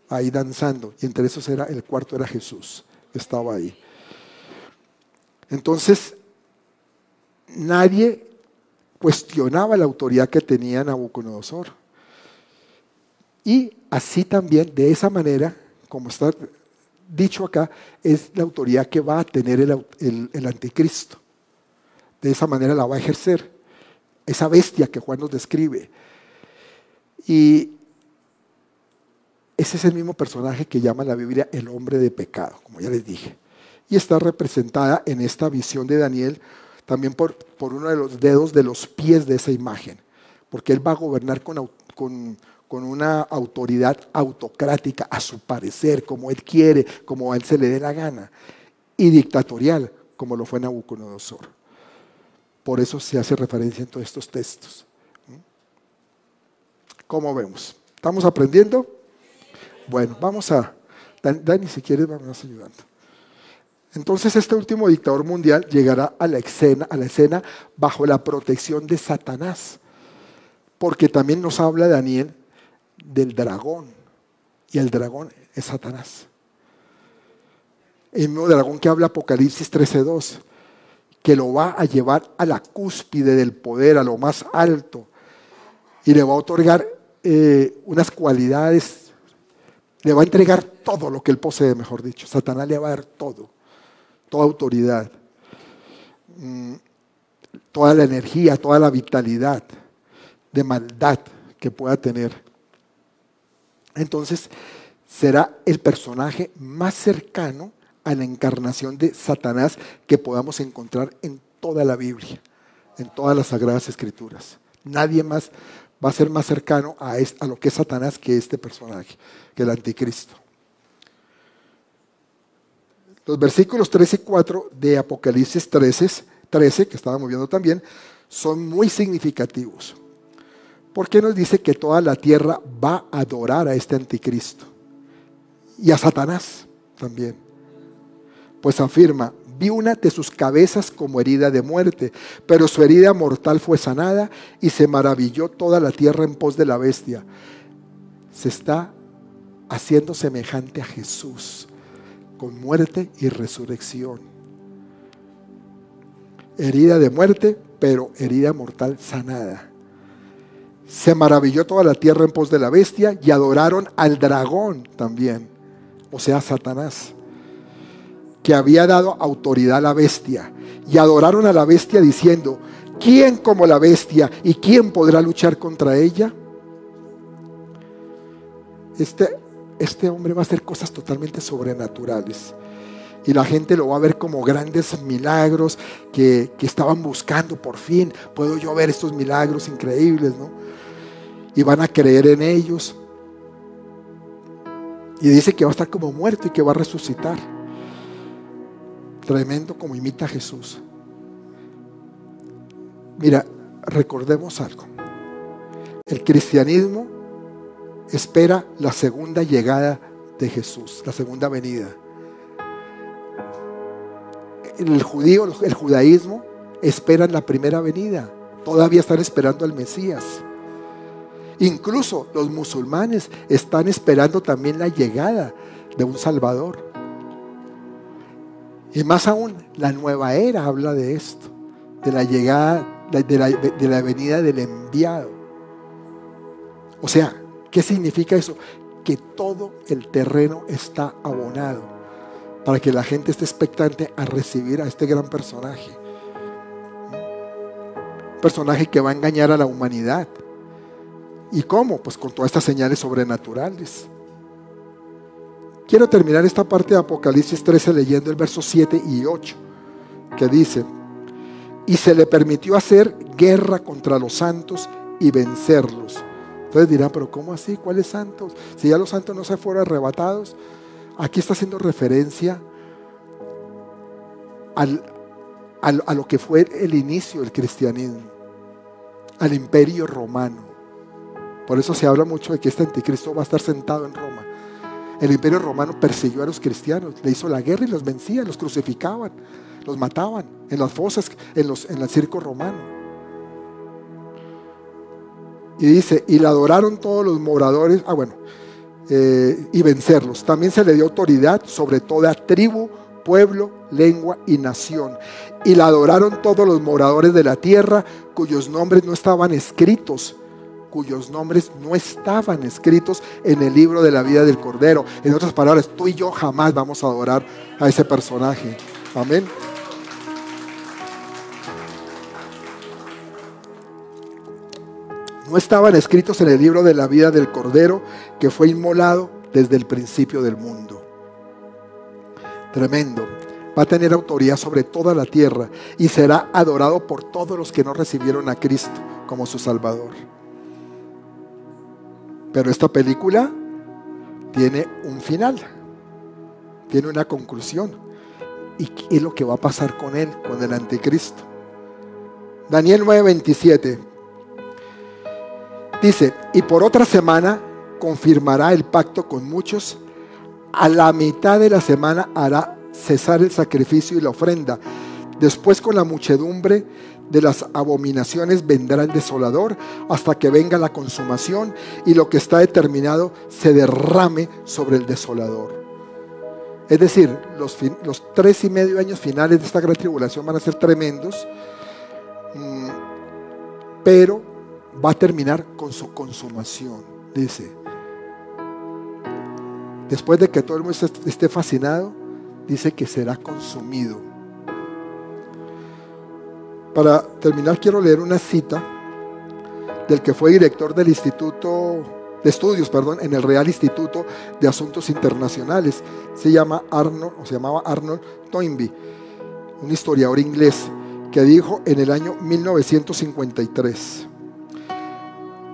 ahí danzando, y entre esos era el cuarto era Jesús, estaba ahí. Entonces, nadie cuestionaba la autoridad que tenía Nabucodonosor. Y así también, de esa manera, como está dicho acá, es la autoridad que va a tener el anticristo. De esa manera la va a ejercer esa bestia que Juan nos describe. Y ese es el mismo personaje que llama la Biblia el hombre de pecado, como ya les dije. Y está representada en esta visión de Daniel también por, por uno de los dedos de los pies de esa imagen, porque él va a gobernar con, con, con una autoridad autocrática a su parecer, como él quiere, como a él se le dé la gana, y dictatorial, como lo fue Nabucodonosor. Por eso se hace referencia en todos estos textos. ¿Cómo vemos? ¿Estamos aprendiendo? Bueno, vamos a... Dani, si quieres, vamos ayudando. Entonces este último dictador mundial llegará a la, escena, a la escena bajo la protección de Satanás, porque también nos habla Daniel del dragón, y el dragón es Satanás. El mismo dragón que habla Apocalipsis 13.2 que lo va a llevar a la cúspide del poder, a lo más alto, y le va a otorgar eh, unas cualidades, le va a entregar todo lo que él posee, mejor dicho. Satanás le va a dar todo, toda autoridad, mm, toda la energía, toda la vitalidad de maldad que pueda tener. Entonces, será el personaje más cercano a la encarnación de Satanás que podamos encontrar en toda la Biblia, en todas las sagradas escrituras. Nadie más va a ser más cercano a, a lo que es Satanás que este personaje, que el anticristo. Los versículos 3 y 4 de Apocalipsis 13 13, que estábamos viendo también, son muy significativos. Porque nos dice que toda la tierra va a adorar a este anticristo y a Satanás también. Pues afirma, vi una de sus cabezas como herida de muerte, pero su herida mortal fue sanada y se maravilló toda la tierra en pos de la bestia. Se está haciendo semejante a Jesús, con muerte y resurrección. Herida de muerte, pero herida mortal sanada. Se maravilló toda la tierra en pos de la bestia y adoraron al dragón también, o sea, Satanás que había dado autoridad a la bestia. Y adoraron a la bestia diciendo, ¿quién como la bestia y quién podrá luchar contra ella? Este, este hombre va a hacer cosas totalmente sobrenaturales. Y la gente lo va a ver como grandes milagros que, que estaban buscando por fin. Puedo yo ver estos milagros increíbles, ¿no? Y van a creer en ellos. Y dice que va a estar como muerto y que va a resucitar. Tremendo como imita a Jesús. Mira, recordemos algo. El cristianismo espera la segunda llegada de Jesús, la segunda venida. El judío, el judaísmo esperan la primera venida. Todavía están esperando al Mesías. Incluso los musulmanes están esperando también la llegada de un Salvador. Y más aún, la nueva era habla de esto, de la llegada, de la, de la venida del enviado. O sea, ¿qué significa eso? Que todo el terreno está abonado para que la gente esté expectante a recibir a este gran personaje. Un personaje que va a engañar a la humanidad. ¿Y cómo? Pues con todas estas señales sobrenaturales. Quiero terminar esta parte de Apocalipsis 13 leyendo el verso 7 y 8, que dice, y se le permitió hacer guerra contra los santos y vencerlos. Entonces dirán, pero ¿cómo así? ¿Cuáles santos? Si ya los santos no se fueron arrebatados, aquí está haciendo referencia a lo que fue el inicio del cristianismo, al imperio romano. Por eso se habla mucho de que este anticristo va a estar sentado en Roma. El imperio romano persiguió a los cristianos, le hizo la guerra y los vencía, los crucificaban, los mataban en las fosas, en, los, en el circo romano. Y dice, y la adoraron todos los moradores, ah bueno, eh, y vencerlos. También se le dio autoridad sobre toda tribu, pueblo, lengua y nación. Y la adoraron todos los moradores de la tierra cuyos nombres no estaban escritos cuyos nombres no estaban escritos en el libro de la vida del Cordero. En otras palabras, tú y yo jamás vamos a adorar a ese personaje. Amén. No estaban escritos en el libro de la vida del Cordero que fue inmolado desde el principio del mundo. Tremendo. Va a tener autoridad sobre toda la tierra y será adorado por todos los que no recibieron a Cristo como su Salvador. Pero esta película tiene un final, tiene una conclusión. ¿Y qué es lo que va a pasar con él, con el anticristo? Daniel 9:27 dice, y por otra semana confirmará el pacto con muchos, a la mitad de la semana hará cesar el sacrificio y la ofrenda, después con la muchedumbre de las abominaciones vendrá el desolador hasta que venga la consumación y lo que está determinado se derrame sobre el desolador. Es decir, los, tres y medio años finales de esta gran tribulación van a ser tremendos, mm, pero va a terminar con su consumación, dice. Después de que todo el mundo esté fascinado, dice que será consumido. Para terminar, quiero leer una cita del que fue director del Instituto de Estudios, perdón, en el Real Instituto de Asuntos Internacionales. Se llama Arnold, o se llamaba Arnold Toynbee, un historiador inglés que dijo en el año 1953,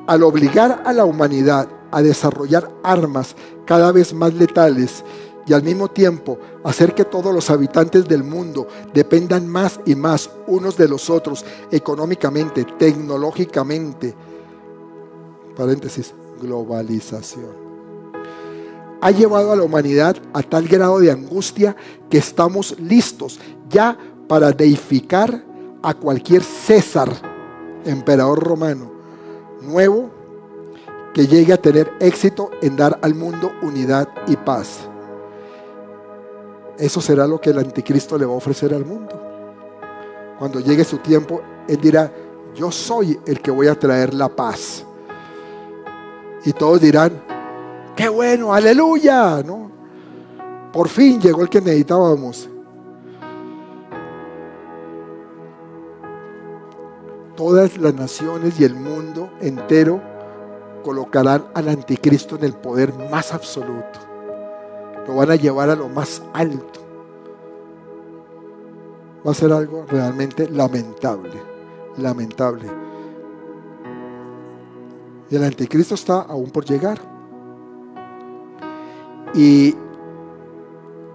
al obligar a la humanidad a desarrollar armas cada vez más letales y al mismo tiempo hacer que todos los habitantes del mundo dependan más y más unos de los otros económicamente, tecnológicamente. Paréntesis, globalización. Ha llevado a la humanidad a tal grado de angustia que estamos listos ya para deificar a cualquier César, emperador romano, nuevo que llegue a tener éxito en dar al mundo unidad y paz. Eso será lo que el anticristo le va a ofrecer al mundo. Cuando llegue su tiempo, él dirá, yo soy el que voy a traer la paz. Y todos dirán, qué bueno, aleluya, ¿no? Por fin llegó el que necesitábamos. Todas las naciones y el mundo entero colocarán al anticristo en el poder más absoluto lo van a llevar a lo más alto. Va a ser algo realmente lamentable, lamentable. Y el anticristo está aún por llegar. ¿Y,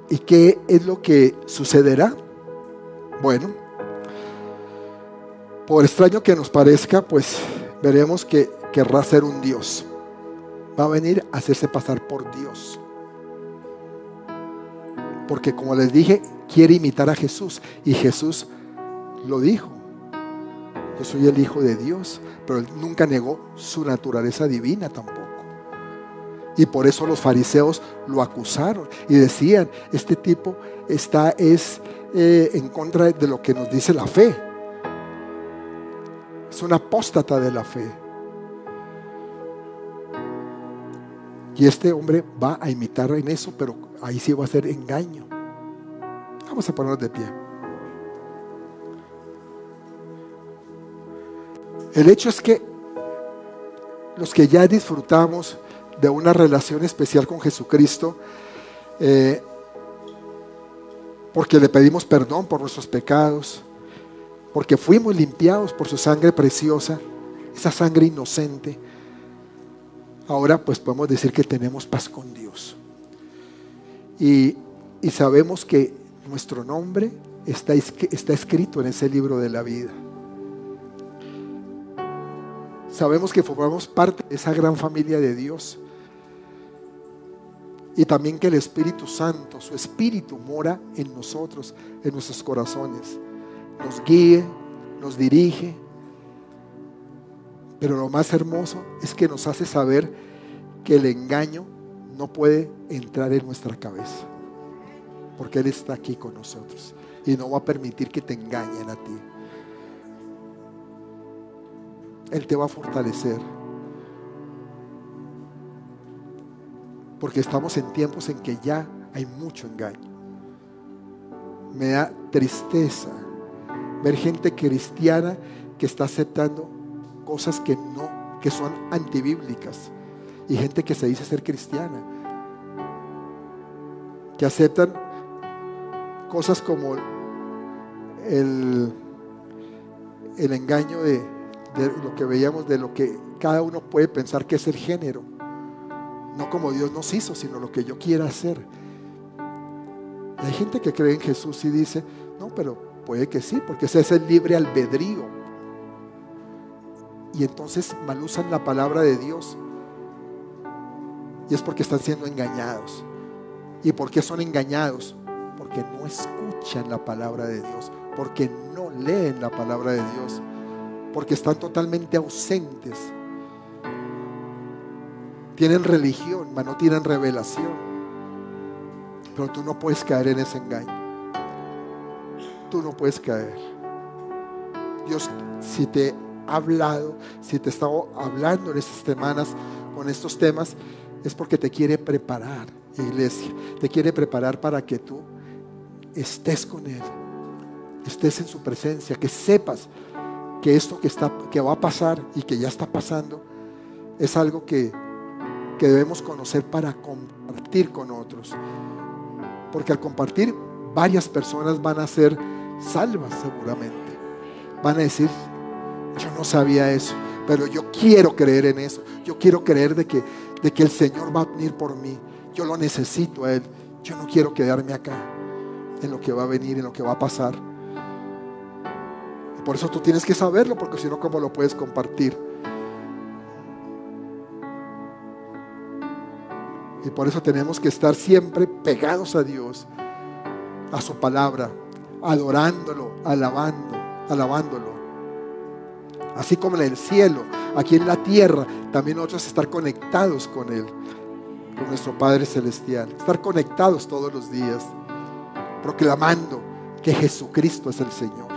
¿Y qué es lo que sucederá? Bueno, por extraño que nos parezca, pues veremos que querrá ser un Dios. Va a venir a hacerse pasar por Dios. Porque como les dije, quiere imitar a Jesús. Y Jesús lo dijo. Yo soy el Hijo de Dios. Pero él nunca negó su naturaleza divina tampoco. Y por eso los fariseos lo acusaron y decían, este tipo está es eh, en contra de lo que nos dice la fe. Es un apóstata de la fe. Y este hombre va a imitar en eso, pero ahí sí va a ser engaño. Vamos a ponernos de pie. El hecho es que los que ya disfrutamos de una relación especial con Jesucristo, eh, porque le pedimos perdón por nuestros pecados, porque fuimos limpiados por su sangre preciosa, esa sangre inocente, ahora pues podemos decir que tenemos paz con Dios. Y, sabemos que nuestro nombre está, está escrito en ese libro de la vida. Sabemos que formamos parte de esa gran familia de Dios. Y también que el Espíritu Santo, su Espíritu, mora en nosotros, en nuestros corazones. Nos guíe, nos dirige. Pero lo más hermoso es que nos hace saber que el engaño no puede entrar en nuestra cabeza. Porque Él está aquí con nosotros. Y no va a permitir que te engañen a ti. Él te va a fortalecer. Porque estamos en tiempos en que ya hay mucho engaño. Me da tristeza ver gente cristiana que está aceptando cosas que no, que son antibíblicas y gente que se dice ser cristiana, que aceptan cosas como el, el engaño de, de lo que veíamos, de lo que cada uno puede pensar que es el género, no como Dios nos hizo, sino lo que yo quiera hacer. hay gente que cree en Jesús y dice, no, pero puede que sí, porque ese es el libre albedrío. Y entonces mal usan la palabra de Dios y es porque están siendo engañados. ¿Y por qué son engañados? Porque no escuchan la palabra de Dios, porque no leen la palabra de Dios, porque están totalmente ausentes. Tienen religión, pero no tienen revelación. Pero tú no puedes caer en ese engaño. Tú no puedes caer. Dios, si te ha hablado, si te está hablando en estas semanas con estos temas, es porque te quiere preparar, iglesia. Te quiere preparar para que tú estés con Él, estés en su presencia, que sepas que esto que, está, que va a pasar y que ya está pasando es algo que, que debemos conocer para compartir con otros. Porque al compartir, varias personas van a ser salvas seguramente. Van a decir, yo no sabía eso, pero yo quiero creer en eso. Yo quiero creer de que de que el Señor va a venir por mí. Yo lo necesito a Él. Yo no quiero quedarme acá en lo que va a venir, en lo que va a pasar. Y por eso tú tienes que saberlo, porque si no, ¿cómo lo puedes compartir? Y por eso tenemos que estar siempre pegados a Dios, a su palabra, adorándolo, alabando, alabándolo. Así como en el cielo, aquí en la tierra, también nosotros estar conectados con Él, con nuestro Padre Celestial. Estar conectados todos los días, proclamando que Jesucristo es el Señor.